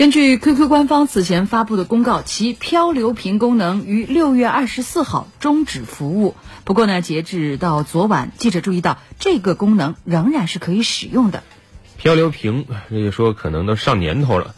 根据 QQ 官方此前发布的公告，其漂流瓶功能于六月二十四号终止服务。不过呢，截止到昨晚，记者注意到这个功能仍然是可以使用的。漂流瓶，这个说可能都上年头了。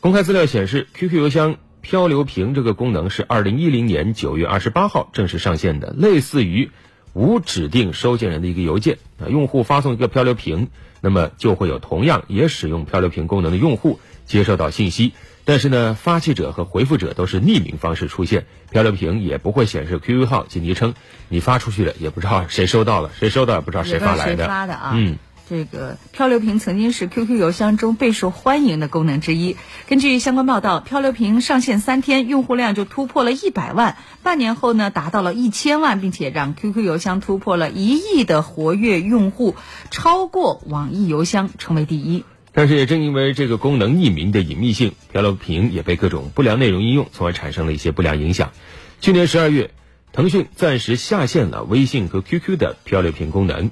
公开资料显示，QQ 邮箱漂流瓶这个功能是二零一零年九月二十八号正式上线的，类似于无指定收件人的一个邮件啊，用户发送一个漂流瓶，那么就会有同样也使用漂流瓶功能的用户。接收到信息，但是呢，发起者和回复者都是匿名方式出现，漂流瓶也不会显示 QQ 号及昵称，你发出去了也不知道谁收到了，谁收到也不知道谁发来的。发的啊，嗯，这个漂流瓶曾经是 QQ 邮箱中备受欢迎的功能之一。根据相关报道，漂流瓶上线三天，用户量就突破了一百万，半年后呢，达到了一千万，并且让 QQ 邮箱突破了一亿的活跃用户，超过网易邮箱，成为第一。但是也正因为这个功能匿名的隐秘性，漂流瓶也被各种不良内容应用，从而产生了一些不良影响。去年十二月，腾讯暂时下线了微信和 QQ 的漂流瓶功能，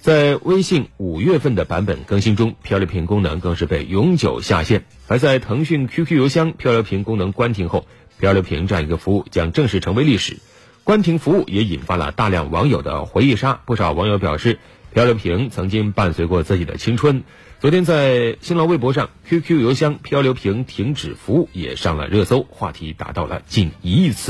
在微信五月份的版本更新中，漂流瓶功能更是被永久下线。而在腾讯 QQ 邮箱漂流瓶功能关停后，漂流瓶这样一个服务将正式成为历史。关停服务也引发了大量网友的回忆杀，不少网友表示，漂流瓶曾经伴随过自己的青春。昨天在新浪微博上，QQ 邮箱漂流瓶停止服务也上了热搜，话题达到了近一亿次。